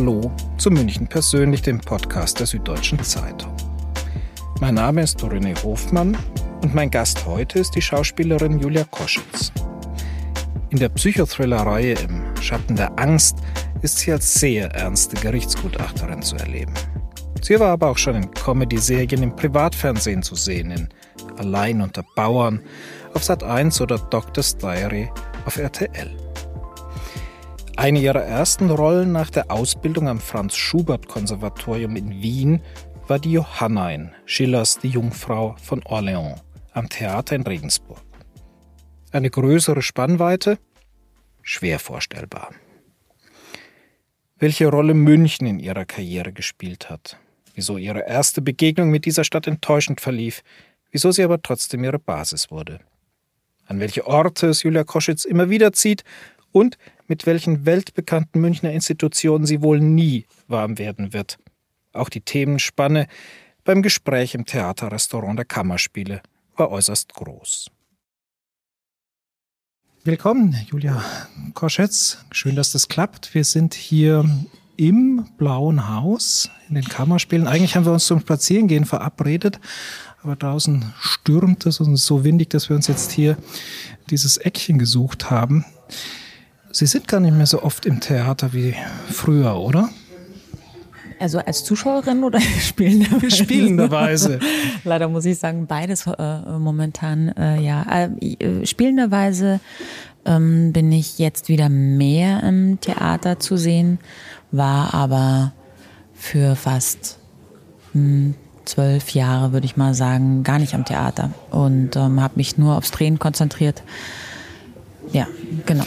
Hallo zu München persönlich, dem Podcast der Süddeutschen Zeitung. Mein Name ist René Hofmann und mein Gast heute ist die Schauspielerin Julia Koschitz. In der Psychothriller-Reihe Im Schatten der Angst ist sie als sehr ernste Gerichtsgutachterin zu erleben. Sie war aber auch schon in Comedy-Serien im Privatfernsehen zu sehen, in Allein unter Bauern, auf Sat 1 oder Doctor's Diary auf RTL. Eine ihrer ersten Rollen nach der Ausbildung am Franz Schubert Konservatorium in Wien war die Johanna in Schillers Die Jungfrau von Orléans am Theater in Regensburg. Eine größere Spannweite? Schwer vorstellbar. Welche Rolle München in ihrer Karriere gespielt hat, wieso ihre erste Begegnung mit dieser Stadt enttäuschend verlief, wieso sie aber trotzdem ihre Basis wurde. An welche Orte es Julia Koschitz immer wieder zieht und mit welchen weltbekannten Münchner Institutionen sie wohl nie warm werden wird. Auch die Themenspanne beim Gespräch im Theaterrestaurant der Kammerspiele war äußerst groß. Willkommen, Julia Koschetz. Schön, dass das klappt. Wir sind hier im Blauen Haus in den Kammerspielen. Eigentlich haben wir uns zum Spazierengehen verabredet, aber draußen stürmt es und es ist so windig, dass wir uns jetzt hier dieses Eckchen gesucht haben. Sie sind gar nicht mehr so oft im Theater wie früher, oder? Also als Zuschauerin oder spielenderweise? Spielenderweise. Leider muss ich sagen, beides äh, momentan, äh, ja. Äh, spielenderweise ähm, bin ich jetzt wieder mehr im Theater zu sehen, war aber für fast mh, hm, zwölf Jahre, würde ich mal sagen, gar nicht am Theater und ähm, habe mich nur aufs Drehen konzentriert. Ja, genau.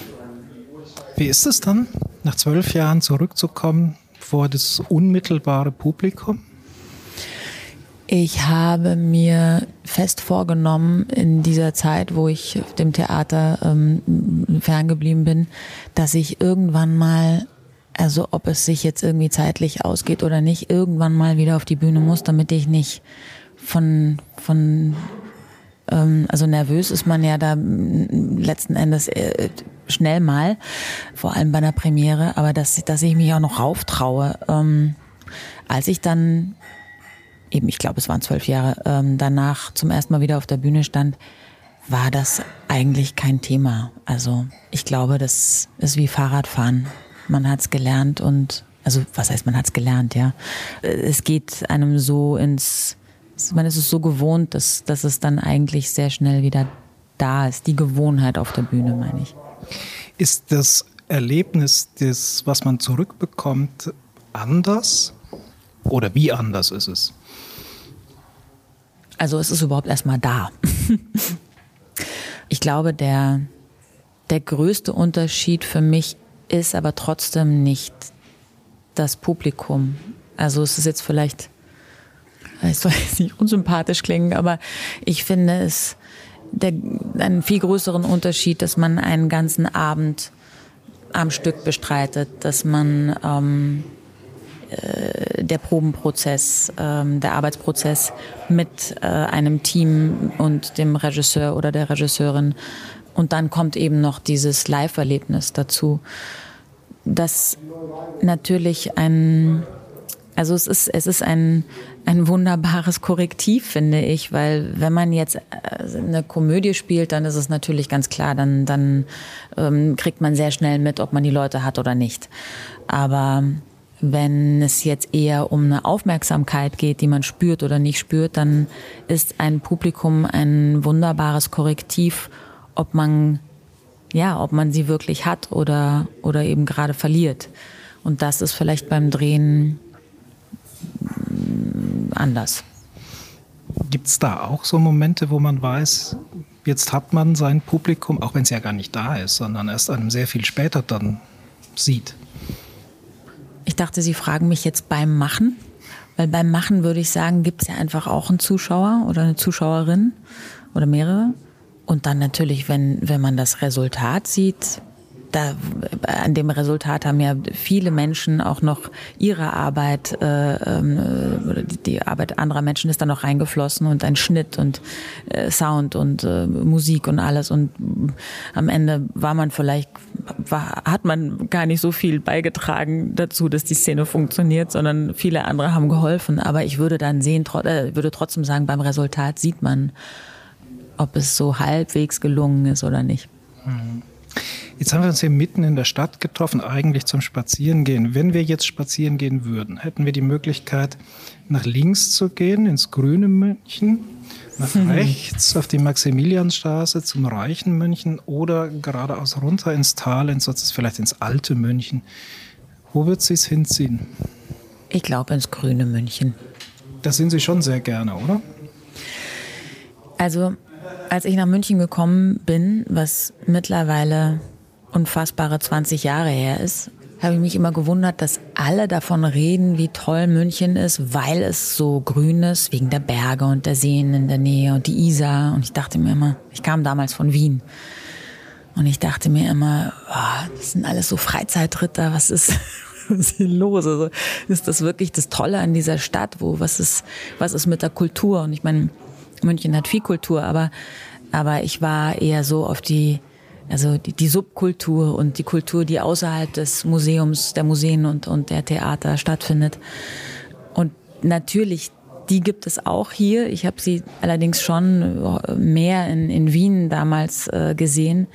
Wie ist es dann, nach zwölf Jahren zurückzukommen vor das unmittelbare Publikum? Ich habe mir fest vorgenommen, in dieser Zeit, wo ich dem Theater ähm, ferngeblieben bin, dass ich irgendwann mal, also ob es sich jetzt irgendwie zeitlich ausgeht oder nicht, irgendwann mal wieder auf die Bühne muss, damit ich nicht von, von ähm, also nervös ist man ja da letzten Endes äh, schnell mal, vor allem bei einer Premiere, aber dass, dass ich mich auch noch rauftraue. Ähm, als ich dann, eben ich glaube es waren zwölf Jahre, ähm, danach zum ersten Mal wieder auf der Bühne stand, war das eigentlich kein Thema. Also ich glaube, das ist wie Fahrradfahren. Man hat es gelernt und, also was heißt, man hat es gelernt, ja. Es geht einem so ins, man ist es so gewohnt, dass, dass es dann eigentlich sehr schnell wieder da ist. Die Gewohnheit auf der Bühne, meine ich. Ist das Erlebnis, das, was man zurückbekommt, anders? Oder wie anders ist es? Also es ist überhaupt erstmal da. ich glaube, der, der größte Unterschied für mich ist aber trotzdem nicht das Publikum. Also es ist jetzt vielleicht, es soll jetzt nicht unsympathisch klingen, aber ich finde es der, einen viel größeren Unterschied, dass man einen ganzen Abend am Stück bestreitet, dass man ähm, äh, der Probenprozess, ähm, der Arbeitsprozess mit äh, einem Team und dem Regisseur oder der Regisseurin. Und dann kommt eben noch dieses Live-Erlebnis dazu, das natürlich ein also es ist, es ist ein, ein wunderbares Korrektiv, finde ich, weil wenn man jetzt äh, eine Komödie spielt, dann ist es natürlich ganz klar, dann, dann ähm, kriegt man sehr schnell mit, ob man die Leute hat oder nicht. Aber wenn es jetzt eher um eine Aufmerksamkeit geht, die man spürt oder nicht spürt, dann ist ein Publikum ein wunderbares Korrektiv, ob man, ja, ob man sie wirklich hat oder, oder eben gerade verliert. Und das ist vielleicht beim Drehen anders. Gibt es da auch so Momente, wo man weiß, jetzt hat man sein Publikum, auch wenn es ja gar nicht da ist, sondern erst einem sehr viel später dann sieht? Ich dachte, Sie fragen mich jetzt beim Machen, weil beim Machen würde ich sagen, gibt es ja einfach auch einen Zuschauer oder eine Zuschauerin oder mehrere. Und dann natürlich, wenn, wenn man das Resultat sieht, da, an dem Resultat haben ja viele Menschen auch noch ihre Arbeit, äh, äh, die Arbeit anderer Menschen ist da noch reingeflossen und ein Schnitt und äh, Sound und äh, Musik und alles. Und am Ende war man vielleicht war, hat man gar nicht so viel beigetragen dazu, dass die Szene funktioniert, sondern viele andere haben geholfen. Aber ich würde dann sehen, äh, würde trotzdem sagen, beim Resultat sieht man, ob es so halbwegs gelungen ist oder nicht. Mhm. Jetzt haben wir uns hier mitten in der Stadt getroffen, eigentlich zum Spazierengehen. Wenn wir jetzt spazieren gehen würden, hätten wir die Möglichkeit, nach links zu gehen, ins grüne München, nach mhm. rechts auf die Maximilianstraße zum reichen München oder geradeaus runter ins Tal, ins, vielleicht ins alte München. Wo wird sie es hinziehen? Ich glaube ins grüne München. Das sind Sie schon sehr gerne, oder? Also, als ich nach München gekommen bin, was mittlerweile unfassbare 20 Jahre her ist, habe ich mich immer gewundert, dass alle davon reden, wie toll München ist, weil es so grün ist, wegen der Berge und der Seen in der Nähe und die Isar. Und ich dachte mir immer, ich kam damals von Wien. Und ich dachte mir immer, oh, das sind alles so Freizeitritter, was ist, was ist hier los? Also, ist das wirklich das Tolle an dieser Stadt? Wo, was ist, was ist mit der Kultur? Und ich meine, München hat viel Kultur, aber, aber ich war eher so auf die, also die, die Subkultur und die Kultur, die außerhalb des Museums, der Museen und, und der Theater stattfindet. Und natürlich, die gibt es auch hier. Ich habe sie allerdings schon mehr in, in Wien damals äh, gesehen.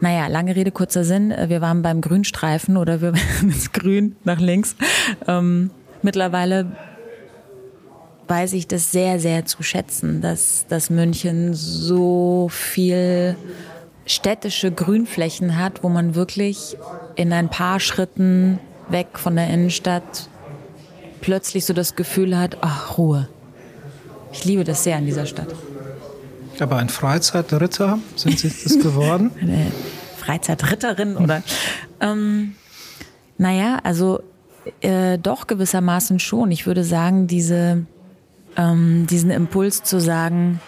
Naja, lange Rede, kurzer Sinn. Wir waren beim Grünstreifen oder wir waren ins Grün nach links. Ähm, mittlerweile weiß ich das sehr, sehr zu schätzen, dass, dass München so viel städtische Grünflächen hat, wo man wirklich in ein paar Schritten weg von der Innenstadt plötzlich so das Gefühl hat, ach, Ruhe. Ich liebe das sehr in dieser Stadt. Aber ein Freizeitritter, sind Sie das geworden? Eine Freizeitritterin oder? ähm, naja, also äh, doch gewissermaßen schon. Ich würde sagen, diese, ähm, diesen Impuls zu sagen,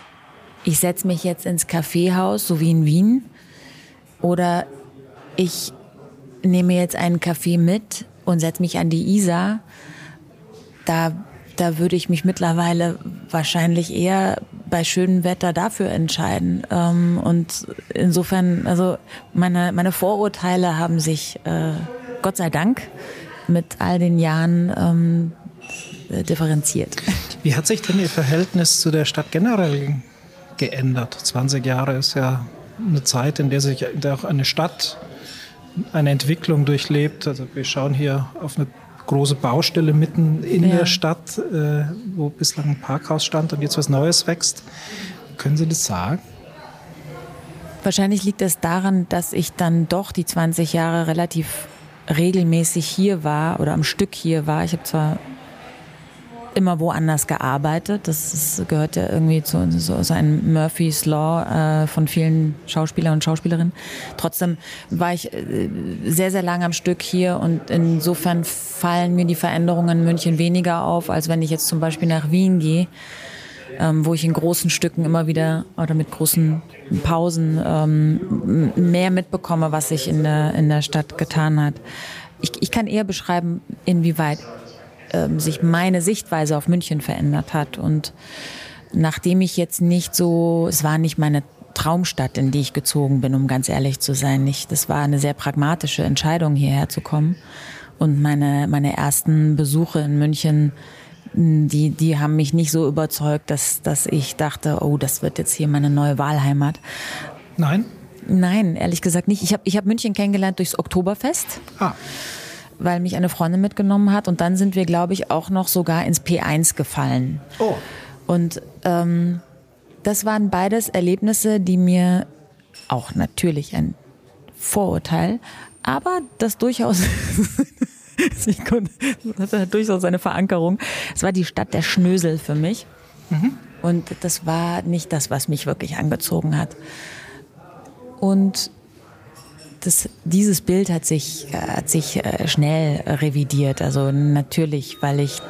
ich setze mich jetzt ins Kaffeehaus, so wie in Wien, oder ich nehme jetzt einen Kaffee mit und setze mich an die Isar. Da, da würde ich mich mittlerweile wahrscheinlich eher bei schönem Wetter dafür entscheiden. Ähm, und insofern, also meine, meine Vorurteile haben sich, äh, Gott sei Dank, mit all den Jahren ähm, differenziert. Wie hat sich denn Ihr Verhältnis zu der Stadt generell geändert? 20 Jahre ist ja eine Zeit, in der sich in der auch eine Stadt eine Entwicklung durchlebt. Also wir schauen hier auf eine große Baustelle mitten in ja. der Stadt, äh, wo bislang ein Parkhaus stand und jetzt was Neues wächst. Können Sie das sagen? Wahrscheinlich liegt es daran, dass ich dann doch die 20 Jahre relativ regelmäßig hier war oder am Stück hier war. Ich habe zwar immer woanders gearbeitet. Das ist, gehört ja irgendwie zu so, so ein Murphy's Law äh, von vielen Schauspielern und Schauspielerinnen. Trotzdem war ich äh, sehr, sehr lange am Stück hier und insofern fallen mir die Veränderungen in München weniger auf, als wenn ich jetzt zum Beispiel nach Wien gehe, ähm, wo ich in großen Stücken immer wieder oder mit großen Pausen ähm, mehr mitbekomme, was sich in der, in der Stadt getan hat. Ich, ich kann eher beschreiben, inwieweit ähm, sich meine Sichtweise auf München verändert hat. Und nachdem ich jetzt nicht so, es war nicht meine Traumstadt, in die ich gezogen bin, um ganz ehrlich zu sein. Nicht, das war eine sehr pragmatische Entscheidung, hierher zu kommen. Und meine, meine ersten Besuche in München, die, die haben mich nicht so überzeugt, dass, dass ich dachte, oh, das wird jetzt hier meine neue Wahlheimat. Nein? Nein, ehrlich gesagt nicht. Ich habe ich hab München kennengelernt durchs Oktoberfest. Ah weil mich eine Freundin mitgenommen hat. Und dann sind wir, glaube ich, auch noch sogar ins P1 gefallen. Oh. Und ähm, das waren beides Erlebnisse, die mir auch natürlich ein Vorurteil, aber das durchaus das hat durchaus eine Verankerung. Es war die Stadt der Schnösel für mich. Mhm. Und das war nicht das, was mich wirklich angezogen hat. Und das, dieses Bild hat sich, hat sich äh, schnell revidiert. Also natürlich, weil ich,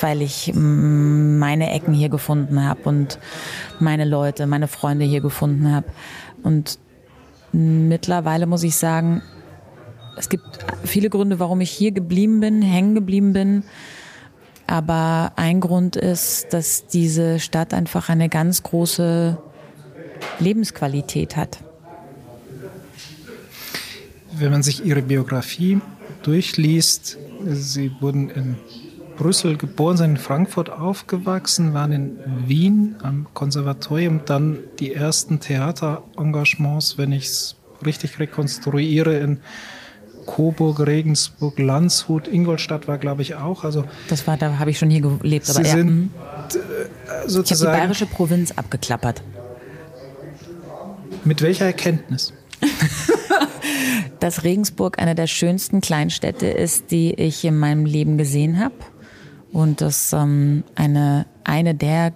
weil ich meine Ecken hier gefunden habe und meine Leute, meine Freunde hier gefunden habe. Und mittlerweile muss ich sagen, es gibt viele Gründe, warum ich hier geblieben bin, hängen geblieben bin. Aber ein Grund ist, dass diese Stadt einfach eine ganz große Lebensqualität hat. Wenn man sich Ihre Biografie durchliest, Sie wurden in Brüssel geboren, sind in Frankfurt aufgewachsen, waren in Wien am Konservatorium, dann die ersten Theaterengagements, wenn ich es richtig rekonstruiere, in Coburg, Regensburg, Landshut, Ingolstadt war, glaube ich, auch. Also das war, da habe ich schon hier gelebt. Sie aber sind ja, mhm. sozusagen. Äh, ich habe die bayerische Provinz abgeklappert. Mit welcher Erkenntnis? dass Regensburg eine der schönsten Kleinstädte ist, die ich in meinem Leben gesehen habe. Und dass ähm, eine, eine der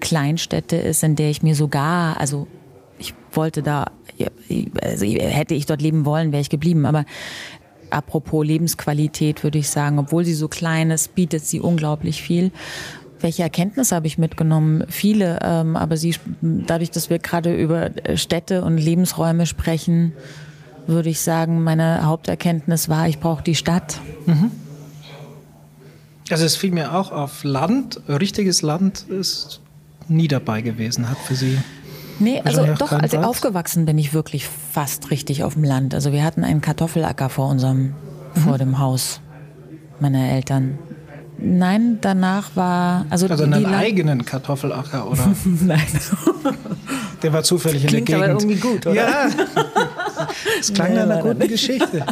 Kleinstädte ist, in der ich mir sogar, also ich wollte da, also hätte ich dort leben wollen, wäre ich geblieben. Aber apropos Lebensqualität würde ich sagen, obwohl sie so klein ist, bietet sie unglaublich viel. Welche Erkenntnisse habe ich mitgenommen? Viele, ähm, aber sie, dadurch, dass wir gerade über Städte und Lebensräume sprechen, würde ich sagen, meine Haupterkenntnis war, ich brauche die Stadt. Mhm. Also es fiel mir auch auf Land, richtiges Land ist nie dabei gewesen, hat für Sie. Nee, also doch, als ich aufgewachsen bin ich wirklich fast richtig auf dem Land. Also wir hatten einen Kartoffelacker vor unserem, mhm. vor dem Haus meiner Eltern. Nein, danach war also also einen eigenen Kartoffelacker oder? Nein. Der war zufällig in der Gegend. Aber irgendwie gut, oder? Ja. Es klang nach einer guten Geschichte.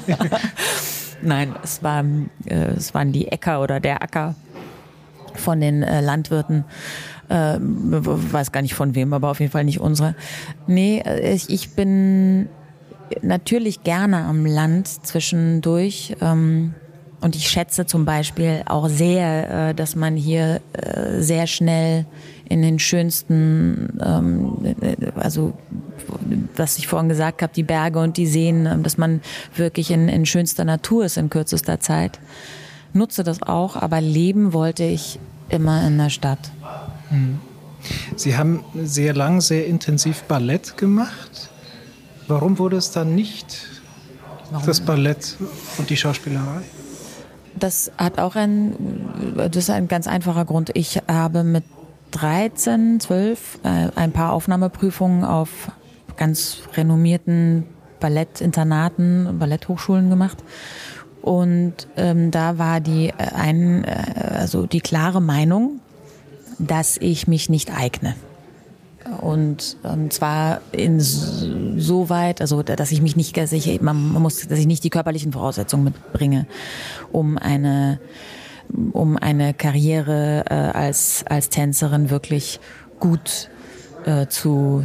Nein, es, war, äh, es waren die Äcker oder der Acker von den äh, Landwirten. Äh, weiß gar nicht von wem, aber auf jeden Fall nicht unsere. Nee, äh, ich bin natürlich gerne am Land zwischendurch. Ähm, und ich schätze zum Beispiel auch sehr, äh, dass man hier äh, sehr schnell in den schönsten, ähm, also was ich vorhin gesagt habe, die Berge und die Seen, ähm, dass man wirklich in, in schönster Natur ist in kürzester Zeit. Nutze das auch, aber leben wollte ich immer in der Stadt. Hm. Sie haben sehr lang, sehr intensiv Ballett gemacht. Warum wurde es dann nicht Warum? das Ballett und die Schauspielerei? Das hat auch ein, das ist ein ganz einfacher Grund. Ich habe mit 13, 12 äh, ein paar Aufnahmeprüfungen auf ganz renommierten Ballettinternaten, Balletthochschulen gemacht. Und ähm, da war die äh, ein, äh, also die klare Meinung, dass ich mich nicht eigne. Und, ähm, zwar insoweit, also dass ich mich nicht, dass ich, man muss, dass ich nicht die körperlichen Voraussetzungen mitbringe, um eine, um eine Karriere äh, als als Tänzerin wirklich gut äh, zu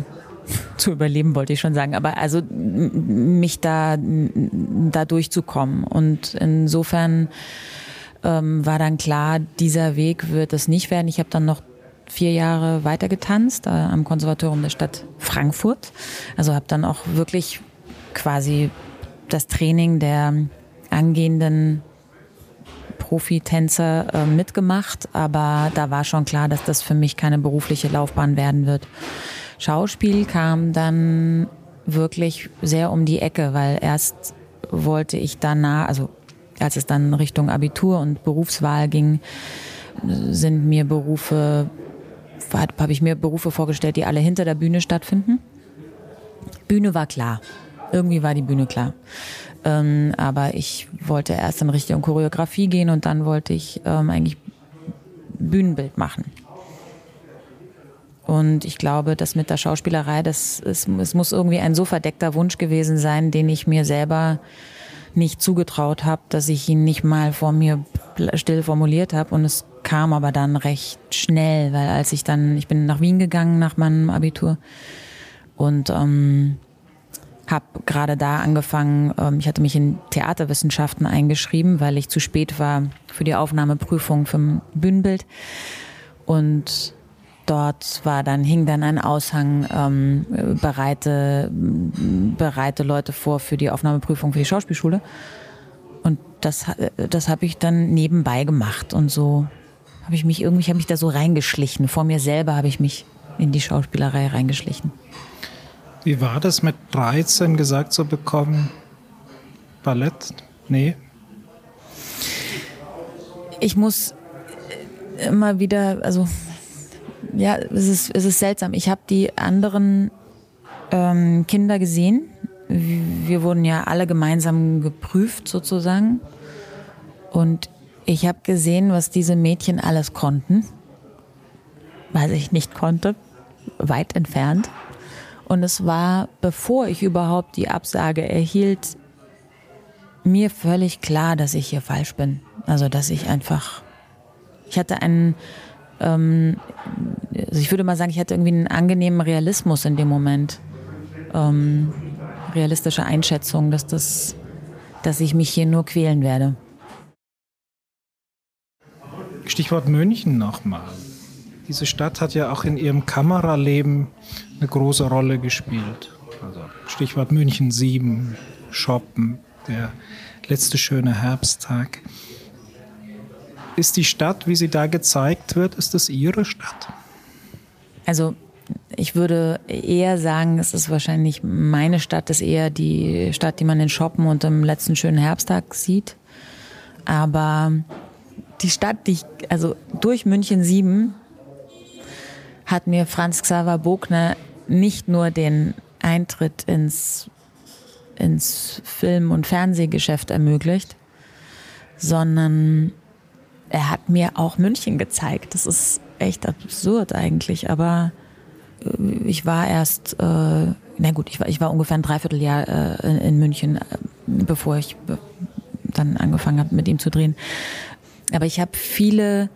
zu überleben, wollte ich schon sagen. Aber also mich da da durchzukommen und insofern ähm, war dann klar, dieser Weg wird es nicht werden. Ich habe dann noch vier Jahre weiter getanzt äh, am Konservatorium der Stadt Frankfurt. Also habe dann auch wirklich quasi das Training der angehenden Profitänzer äh, mitgemacht, aber da war schon klar, dass das für mich keine berufliche Laufbahn werden wird. Schauspiel kam dann wirklich sehr um die Ecke, weil erst wollte ich danach, also als es dann Richtung Abitur und Berufswahl ging, sind mir Berufe habe ich mir Berufe vorgestellt, die alle hinter der Bühne stattfinden. Bühne war klar. Irgendwie war die Bühne klar. Ähm, aber ich wollte erst in Richtung Choreografie gehen und dann wollte ich ähm, eigentlich Bühnenbild machen. Und ich glaube, dass mit der Schauspielerei, das ist, es muss irgendwie ein so verdeckter Wunsch gewesen sein, den ich mir selber nicht zugetraut habe, dass ich ihn nicht mal vor mir still formuliert habe. Und es kam aber dann recht schnell, weil als ich dann, ich bin nach Wien gegangen nach meinem Abitur und ähm, habe gerade da angefangen, ähm, ich hatte mich in Theaterwissenschaften eingeschrieben, weil ich zu spät war für die Aufnahmeprüfung für Bühnenbild. Und dort war dann, hing dann ein Aushang, ähm, bereite, bereite Leute vor für die Aufnahmeprüfung für die Schauspielschule. Und das, das habe ich dann nebenbei gemacht und so habe ich mich irgendwie, habe mich da so reingeschlichen. Vor mir selber habe ich mich in die Schauspielerei reingeschlichen. Wie war das mit 13 gesagt zu bekommen? Ballett? Nee. Ich muss immer wieder, also ja, es ist, es ist seltsam. Ich habe die anderen ähm, Kinder gesehen, wir wurden ja alle gemeinsam geprüft sozusagen. Und ich habe gesehen, was diese Mädchen alles konnten, was ich nicht konnte, weit entfernt. Und es war, bevor ich überhaupt die Absage erhielt, mir völlig klar, dass ich hier falsch bin. Also, dass ich einfach, ich hatte einen, ähm, also ich würde mal sagen, ich hatte irgendwie einen angenehmen Realismus in dem Moment. Ähm, realistische Einschätzung, dass das, dass ich mich hier nur quälen werde. Stichwort München nochmal. Diese Stadt hat ja auch in ihrem Kameraleben eine große Rolle gespielt. Also Stichwort München 7, Shoppen, der letzte schöne Herbsttag. Ist die Stadt, wie sie da gezeigt wird, ist das Ihre Stadt? Also ich würde eher sagen, es ist wahrscheinlich meine Stadt, ist eher die Stadt, die man in Shoppen und im letzten schönen Herbsttag sieht. Aber die Stadt, die ich, also durch München 7 hat mir Franz Xaver Bogner nicht nur den Eintritt ins, ins Film- und Fernsehgeschäft ermöglicht, sondern er hat mir auch München gezeigt. Das ist echt absurd eigentlich, aber äh, ich war erst, äh, na gut, ich war, ich war ungefähr ein Dreivierteljahr äh, in, in, München, äh, bevor ich dann angefangen habe, mit ihm zu drehen. Aber ich habe viele, äh,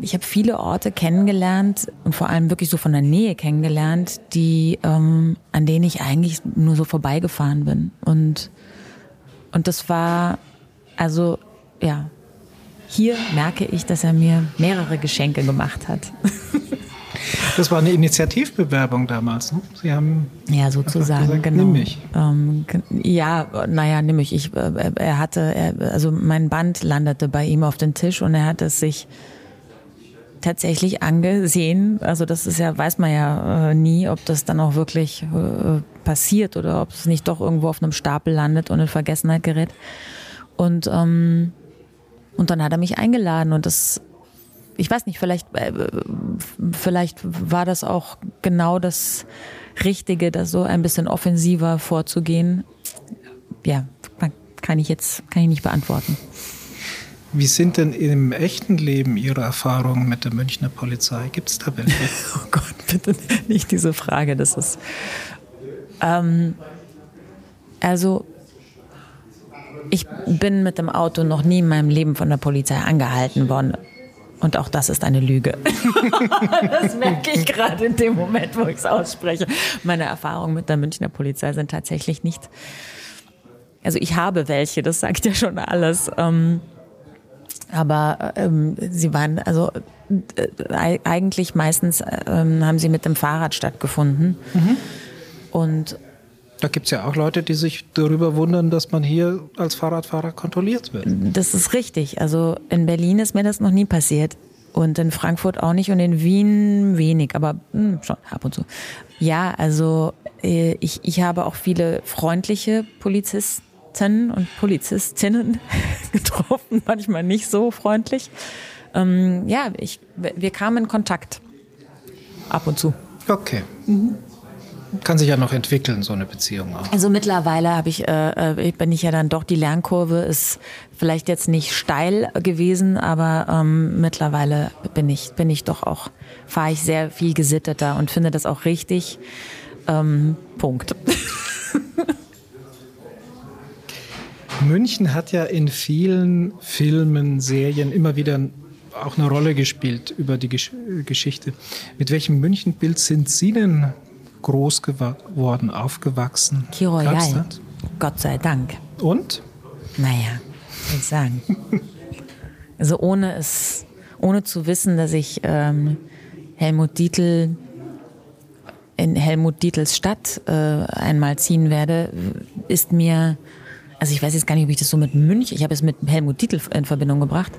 ich habe viele Orte kennengelernt und vor allem wirklich so von der Nähe kennengelernt, die, ähm, an denen ich eigentlich nur so vorbeigefahren bin. Und, und das war, also, ja, hier merke ich, dass er mir mehrere Geschenke gemacht hat. Das war eine Initiativbewerbung damals. Ne? Sie haben ja sozusagen gesagt, genau. Nimm mich. Ähm, ja, naja, nimm mich. Ich, äh, er hatte, er, also mein Band landete bei ihm auf den Tisch und er hat es sich tatsächlich angesehen. Also das ist ja, weiß man ja äh, nie, ob das dann auch wirklich äh, passiert oder ob es nicht doch irgendwo auf einem Stapel landet und in Vergessenheit gerät. Und ähm, und dann hat er mich eingeladen und das ich weiß nicht, vielleicht, äh, vielleicht war das auch genau das Richtige, da so ein bisschen offensiver vorzugehen. Ja, kann ich jetzt, kann ich nicht beantworten. Wie sind denn im echten Leben Ihre Erfahrungen mit der Münchner Polizei? Gibt es da welche? oh Gott, bitte nicht diese Frage. Das ist. Ähm, also, ich bin mit dem Auto noch nie in meinem Leben von der Polizei angehalten worden. Und auch das ist eine Lüge. das merke ich gerade in dem Moment, wo ich es ausspreche. Meine Erfahrungen mit der Münchner Polizei sind tatsächlich nicht. Also ich habe welche, das sagt ja schon alles. Ähm, aber ähm, sie waren, also äh, eigentlich meistens ähm, haben sie mit dem Fahrrad stattgefunden. Mhm. Und da gibt es ja auch Leute, die sich darüber wundern, dass man hier als Fahrradfahrer kontrolliert wird. Das ist richtig. Also in Berlin ist mir das noch nie passiert. Und in Frankfurt auch nicht und in Wien wenig, aber mh, hm, schon ab und zu. Ja, also äh, ich, ich habe auch viele freundliche Polizisten und Polizistinnen getroffen, manchmal nicht so freundlich. Ähm, ja, ich, wir kamen in Kontakt. Ab und zu. Okay. Mhm kann sich ja noch entwickeln, so eine Beziehung auch. Also mittlerweile habe ich, äh, äh, bin ich ja dann doch, die Lernkurve ist vielleicht jetzt nicht steil gewesen, aber ähm, mittlerweile bin ich, bin ich doch auch, fahre ich sehr viel gesitteter und finde das auch richtig. Ähm, Punkt. München hat ja in vielen Filmen, Serien immer wieder auch eine Rolle gespielt über die Gesch Geschichte. Mit welchem Münchenbild sind Sie denn groß geworden, aufgewachsen? Kiroyal. Gott sei Dank. Und? Naja, ich sagen. also ohne es, ohne zu wissen, dass ich ähm, Helmut Dietl in Helmut Dietls Stadt äh, einmal ziehen werde, ist mir, also ich weiß jetzt gar nicht, ob ich das so mit München, ich habe es mit Helmut Dietl in Verbindung gebracht.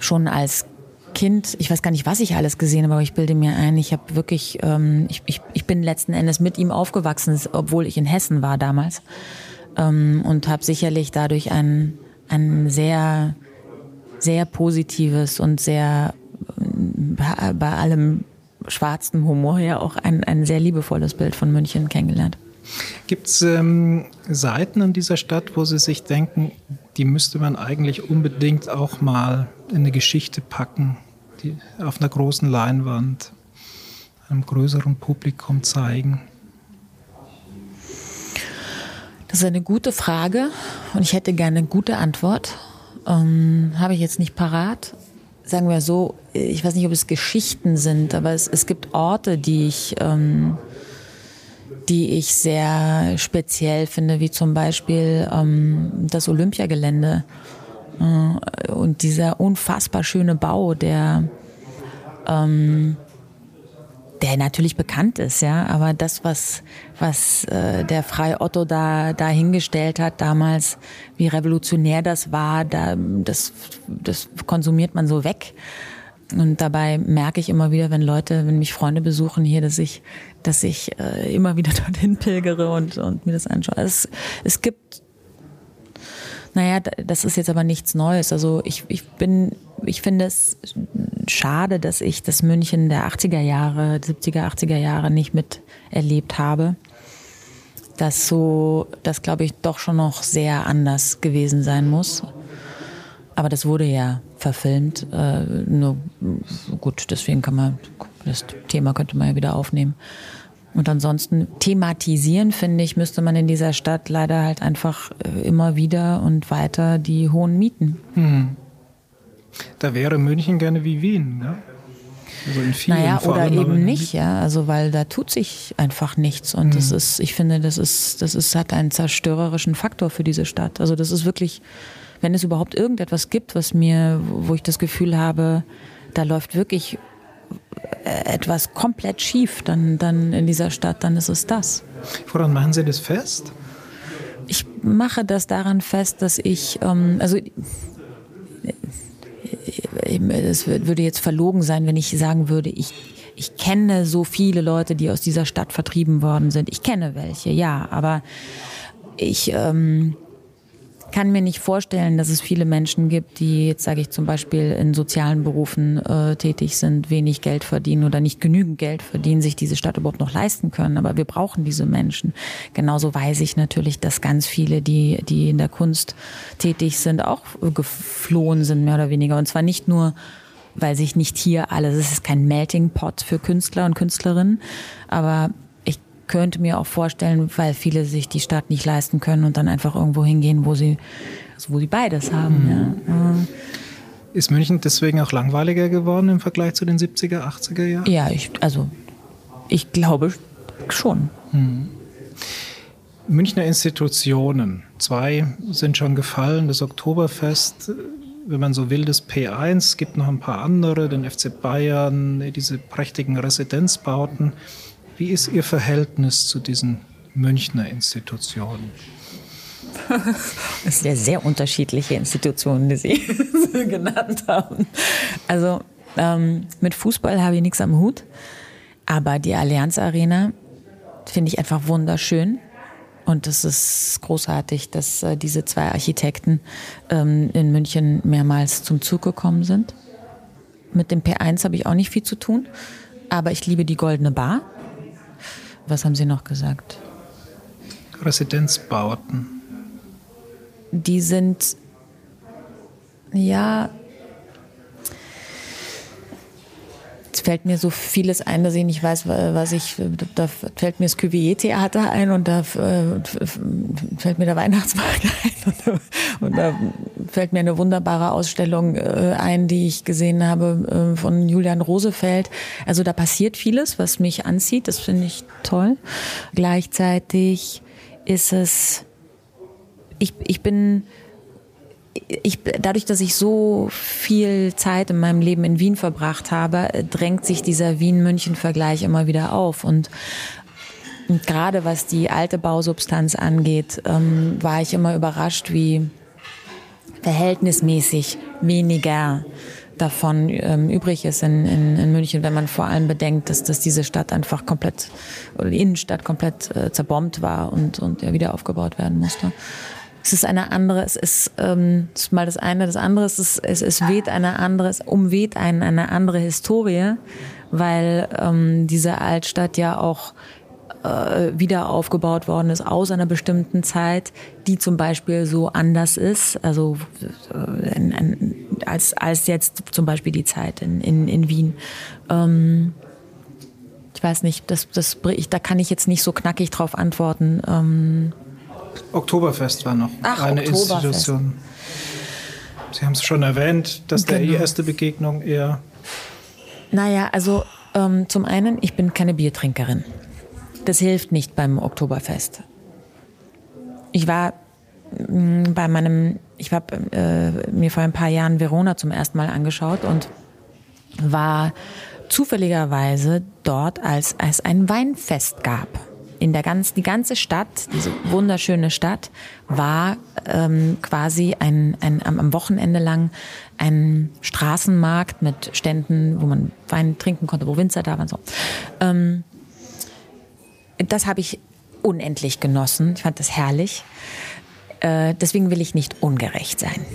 Schon als Kind, ich weiß gar nicht, was ich alles gesehen habe, aber ich bilde mir ein, ich habe wirklich, ähm, ich, ich, ich bin letzten Endes mit ihm aufgewachsen, obwohl ich in Hessen war damals. Ähm, und habe sicherlich dadurch ein, ein sehr, sehr positives und sehr bei allem schwarzen Humor ja auch ein, ein sehr liebevolles Bild von München kennengelernt. Gibt es ähm, Seiten in dieser Stadt, wo Sie sich denken, die müsste man eigentlich unbedingt auch mal in eine Geschichte packen, die auf einer großen Leinwand, einem größeren Publikum zeigen? Das ist eine gute Frage und ich hätte gerne eine gute Antwort. Ähm, Habe ich jetzt nicht parat. Sagen wir so, ich weiß nicht, ob es Geschichten sind, aber es, es gibt Orte, die ich ähm, die ich sehr speziell finde, wie zum Beispiel ähm, das Olympiagelände äh, und dieser unfassbar schöne Bau, der ähm, der natürlich bekannt ist, ja, aber das, was, was äh, der Frei Otto da, da hingestellt hat damals, wie revolutionär das war, da, das, das konsumiert man so weg. Und dabei merke ich immer wieder, wenn Leute, wenn mich Freunde besuchen hier, dass ich, dass ich äh, immer wieder dorthin pilgere und, und mir das anschaue. Es, es gibt, naja, das ist jetzt aber nichts Neues. Also ich, ich bin, ich finde es schade, dass ich das München der 80er Jahre, 70er, 80er Jahre nicht miterlebt habe. Das so, das glaube ich doch schon noch sehr anders gewesen sein muss. Aber das wurde ja verfilmt. Äh, nur gut, deswegen kann man das Thema könnte man ja wieder aufnehmen. Und ansonsten thematisieren, finde ich, müsste man in dieser Stadt leider halt einfach äh, immer wieder und weiter die hohen Mieten. Hm. Da wäre München gerne wie Wien, ne? Also in vielen naja, oder eben nicht, ja. Also weil da tut sich einfach nichts. Und mhm. das ist, ich finde, das ist, das ist, hat einen zerstörerischen Faktor für diese Stadt. Also das ist wirklich wenn es überhaupt irgendetwas gibt, was mir, wo ich das Gefühl habe, da läuft wirklich etwas komplett schief, dann, dann in dieser Stadt, dann ist es das. Woran machen Sie das fest? Ich mache das daran fest, dass ich, ähm, also es würde jetzt verlogen sein, wenn ich sagen würde, ich, ich kenne so viele Leute, die aus dieser Stadt vertrieben worden sind. Ich kenne welche, ja, aber ich, ähm, kann mir nicht vorstellen, dass es viele Menschen gibt, die jetzt sage ich zum Beispiel in sozialen Berufen äh, tätig sind, wenig Geld verdienen oder nicht genügend Geld verdienen, sich diese Stadt überhaupt noch leisten können. Aber wir brauchen diese Menschen. Genauso weiß ich natürlich, dass ganz viele, die die in der Kunst tätig sind, auch geflohen sind mehr oder weniger. Und zwar nicht nur weil sich nicht hier alles, es ist kein Melting Pot für Künstler und Künstlerinnen, aber könnte mir auch vorstellen, weil viele sich die Stadt nicht leisten können und dann einfach irgendwo hingehen, wo sie, also wo sie beides haben. Mhm. Ja. Ist München deswegen auch langweiliger geworden im Vergleich zu den 70er, 80er Jahren? Ja, ich, also ich glaube schon. Mhm. Münchner Institutionen, zwei sind schon gefallen, das Oktoberfest, wenn man so will, das P1, es gibt noch ein paar andere, den FC Bayern, diese prächtigen Residenzbauten. Wie ist Ihr Verhältnis zu diesen Münchner Institutionen? Das sind ja sehr unterschiedliche Institutionen, die Sie genannt haben. Also ähm, mit Fußball habe ich nichts am Hut, aber die Allianz Arena finde ich einfach wunderschön. Und es ist großartig, dass äh, diese zwei Architekten ähm, in München mehrmals zum Zug gekommen sind. Mit dem P1 habe ich auch nicht viel zu tun, aber ich liebe die Goldene Bar. Was haben Sie noch gesagt? Residenzbauten. Die sind, ja, fällt mir so vieles ein, dass ich nicht weiß, was ich, da fällt mir das Cuvier-Theater ein und da äh, fällt mir der Weihnachtsmarkt ein und da fällt mir eine wunderbare Ausstellung äh, ein, die ich gesehen habe äh, von Julian Rosefeld. Also da passiert vieles, was mich anzieht, das finde ich toll. Gleichzeitig ist es, ich, ich bin ich, dadurch, dass ich so viel Zeit in meinem Leben in Wien verbracht habe, drängt sich dieser Wien-München-Vergleich immer wieder auf. Und, und, gerade was die alte Bausubstanz angeht, ähm, war ich immer überrascht, wie verhältnismäßig weniger davon ähm, übrig ist in, in, in, München, wenn man vor allem bedenkt, dass, dass diese Stadt einfach komplett, oder die Innenstadt komplett äh, zerbombt war und, und ja wieder aufgebaut werden musste. Es ist eine andere, es ist, ähm, das ist mal das eine, das andere ist, es, es, es weht eine andere, es umweht einen eine andere Historie, weil ähm, diese Altstadt ja auch äh, wieder aufgebaut worden ist aus einer bestimmten Zeit, die zum Beispiel so anders ist, also äh, als, als jetzt zum Beispiel die Zeit in, in, in Wien. Ähm, ich weiß nicht, das, das, ich, da kann ich jetzt nicht so knackig drauf antworten. Ähm, Oktoberfest war noch Ach, eine. Institution. Sie haben es schon erwähnt, dass genau. der erste Begegnung eher. Naja, also ähm, zum einen, ich bin keine Biertrinkerin. Das hilft nicht beim Oktoberfest. Ich war mh, mm, bei meinem, ich habe äh, mir vor ein paar Jahren Verona zum ersten Mal angeschaut und war zufälligerweise dort, als es ein Weinfest gab. In der ganz, die ganze Stadt, diese wunderschöne Stadt, war ähm, quasi ein, ein, am Wochenende lang ein Straßenmarkt mit Ständen, wo man Wein trinken konnte, wo Winzer da waren. So. Ähm, das habe ich unendlich genossen. Ich fand das herrlich. Äh, deswegen will ich nicht ungerecht sein.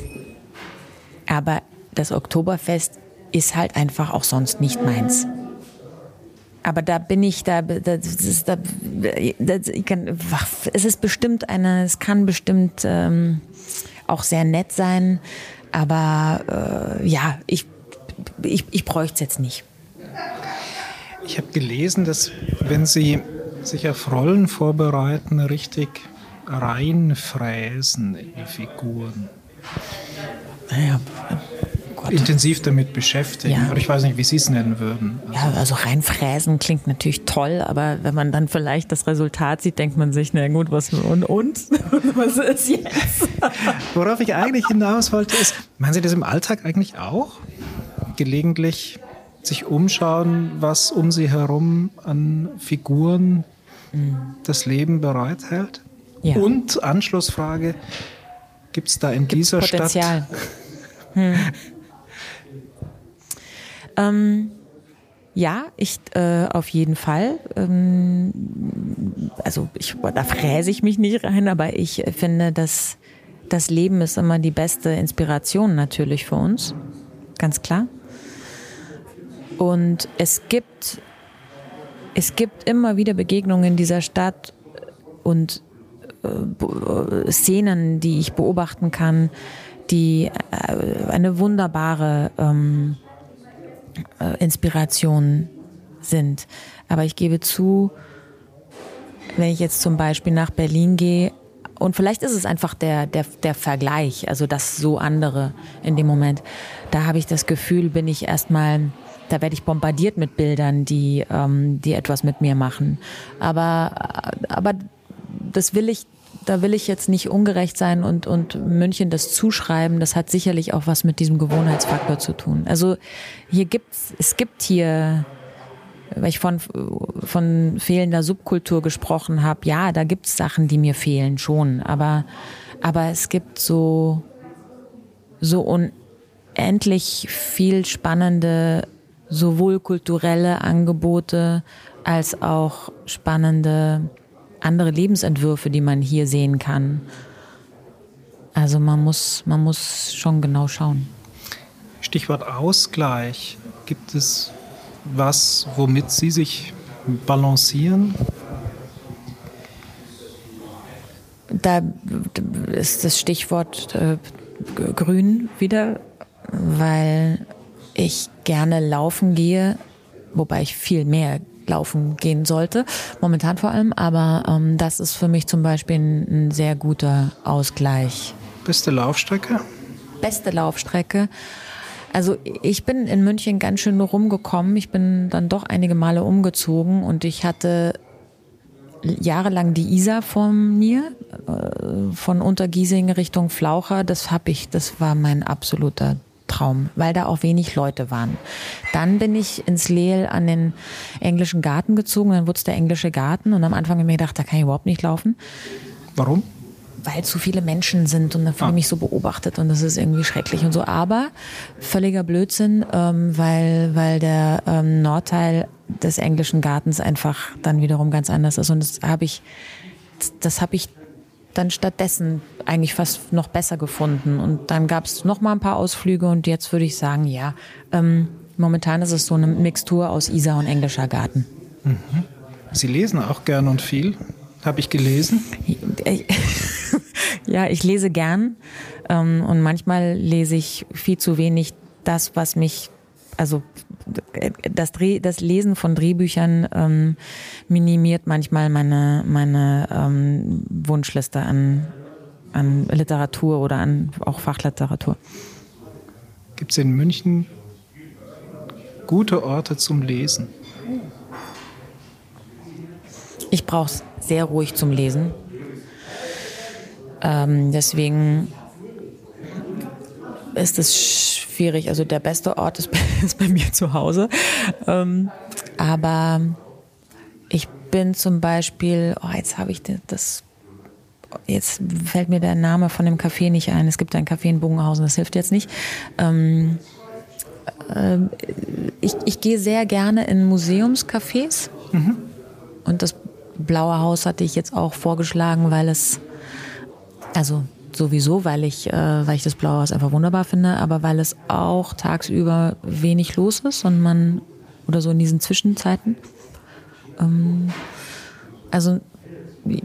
Aber das Oktoberfest ist halt einfach auch sonst nicht meins. Aber da bin ich, da, das ist, da, das, ich kann, es ist bestimmt eine, es kann bestimmt ähm, auch sehr nett sein, aber äh, ja, ich, ich, ich bräuchte es jetzt nicht. Ich habe gelesen, dass wenn Sie sich auf Rollen vorbereiten, richtig reinfräsen in die Figuren. Naja. Intensiv damit beschäftigen. Ja. Oder ich weiß nicht, wie Sie es nennen würden. Also ja, also reinfräsen klingt natürlich toll, aber wenn man dann vielleicht das Resultat sieht, denkt man sich, na gut, was und, und? was ist jetzt? Worauf ich eigentlich hinaus wollte, ist, meinen Sie das im Alltag eigentlich auch? Gelegentlich sich umschauen, was um Sie herum an Figuren mhm. das Leben bereithält? Ja. Und Anschlussfrage, gibt es da in Gibt's dieser Potenzial? Stadt hm. Ähm, ja, ich äh, auf jeden Fall. Ähm, also ich, da fräse ich mich nicht rein, aber ich finde, dass das Leben ist immer die beste Inspiration natürlich für uns, ganz klar. Und es gibt es gibt immer wieder Begegnungen in dieser Stadt und äh, Szenen, die ich beobachten kann, die äh, eine wunderbare ähm, äh, Inspirationen sind. Aber ich gebe zu, wenn ich jetzt zum Beispiel nach Berlin gehe, und vielleicht ist es einfach der, der, der Vergleich, also das so andere in dem Moment. Da habe ich das Gefühl, bin ich erstmal, da werde ich bombardiert mit Bildern, die, ähm, die etwas mit mir machen. Aber, aber das will ich da will ich jetzt nicht ungerecht sein und, und München das zuschreiben. Das hat sicherlich auch was mit diesem Gewohnheitsfaktor zu tun. Also hier gibt's, es gibt hier, weil ich von, von fehlender Subkultur gesprochen habe, ja, da gibt's Sachen, die mir fehlen schon. Aber, aber es gibt so, so unendlich viel spannende, sowohl kulturelle Angebote als auch spannende andere Lebensentwürfe, die man hier sehen kann. Also man muss, man muss schon genau schauen. Stichwort Ausgleich. Gibt es was, womit Sie sich balancieren? Da ist das Stichwort äh, Grün wieder, weil ich gerne laufen gehe, wobei ich viel mehr laufen gehen sollte, momentan vor allem. Aber ähm, das ist für mich zum Beispiel ein, ein sehr guter Ausgleich. Beste Laufstrecke? Beste Laufstrecke. Also ich bin in München ganz schön rumgekommen. Ich bin dann doch einige Male umgezogen und ich hatte jahrelang die Isar vor mir, äh, von Untergiesing Richtung Flaucher. Das habe ich, das war mein absoluter Traum, weil da auch wenig Leute waren. Dann bin ich ins Leel an den englischen Garten gezogen, dann wurde es der englische Garten und am Anfang habe ich mir gedacht, da kann ich überhaupt nicht laufen. Warum? Weil zu viele Menschen sind und da fühle ich ah. mich so beobachtet und das ist irgendwie schrecklich und so. Aber völliger Blödsinn, ähm, weil, weil der ähm, Nordteil des englischen Gartens einfach dann wiederum ganz anders ist und das habe ich, das habe ich dann stattdessen eigentlich fast noch besser gefunden. Und dann gab es noch mal ein paar Ausflüge und jetzt würde ich sagen, ja, ähm, momentan ist es so eine Mixtur aus Isar und englischer Garten. Mhm. Sie lesen auch gern und viel, habe ich gelesen. Ja, ich lese gern ähm, und manchmal lese ich viel zu wenig das, was mich, also das, Dreh, das Lesen von Drehbüchern ähm, minimiert manchmal meine, meine ähm, Wunschliste an, an Literatur oder an auch Fachliteratur. Gibt es in München gute Orte zum Lesen? Ich brauche es sehr ruhig zum Lesen. Ähm, deswegen ist es schwierig. Also der beste Ort ist, ist bei mir zu Hause. Ähm, aber ich bin zum Beispiel, oh, jetzt habe ich das, jetzt fällt mir der Name von dem Café nicht ein. Es gibt ein Café in Bogenhausen, das hilft jetzt nicht. Ähm, äh, ich, ich gehe sehr gerne in Museumscafés. Mhm. Und das Blaue Haus hatte ich jetzt auch vorgeschlagen, weil es, also sowieso, weil ich, äh, weil ich das Blaue Haus einfach wunderbar finde, aber weil es auch tagsüber wenig los ist und man, oder so in diesen Zwischenzeiten. Ähm, also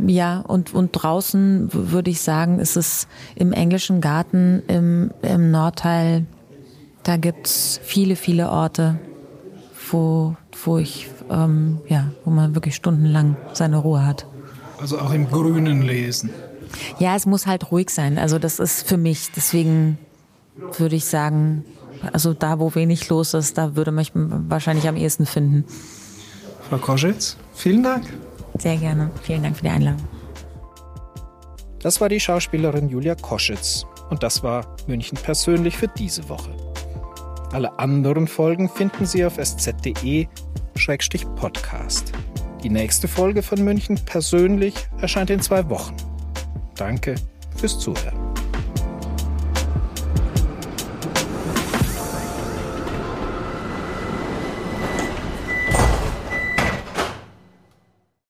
ja, und, und draußen würde ich sagen, ist es im englischen Garten im, im Nordteil, da gibt es viele, viele Orte, wo, wo ich, ähm, ja, wo man wirklich stundenlang seine Ruhe hat. Also auch im Grünen lesen. Ja, es muss halt ruhig sein. Also das ist für mich, deswegen würde ich sagen, also da, wo wenig los ist, da würde mich wahrscheinlich am ehesten finden. Frau Koschitz, vielen Dank. Sehr gerne. Vielen Dank für die Einladung. Das war die Schauspielerin Julia Koschitz. Und das war München persönlich für diese Woche. Alle anderen Folgen finden Sie auf sz.de-podcast. Die nächste Folge von München persönlich erscheint in zwei Wochen. Danke fürs Zuhören.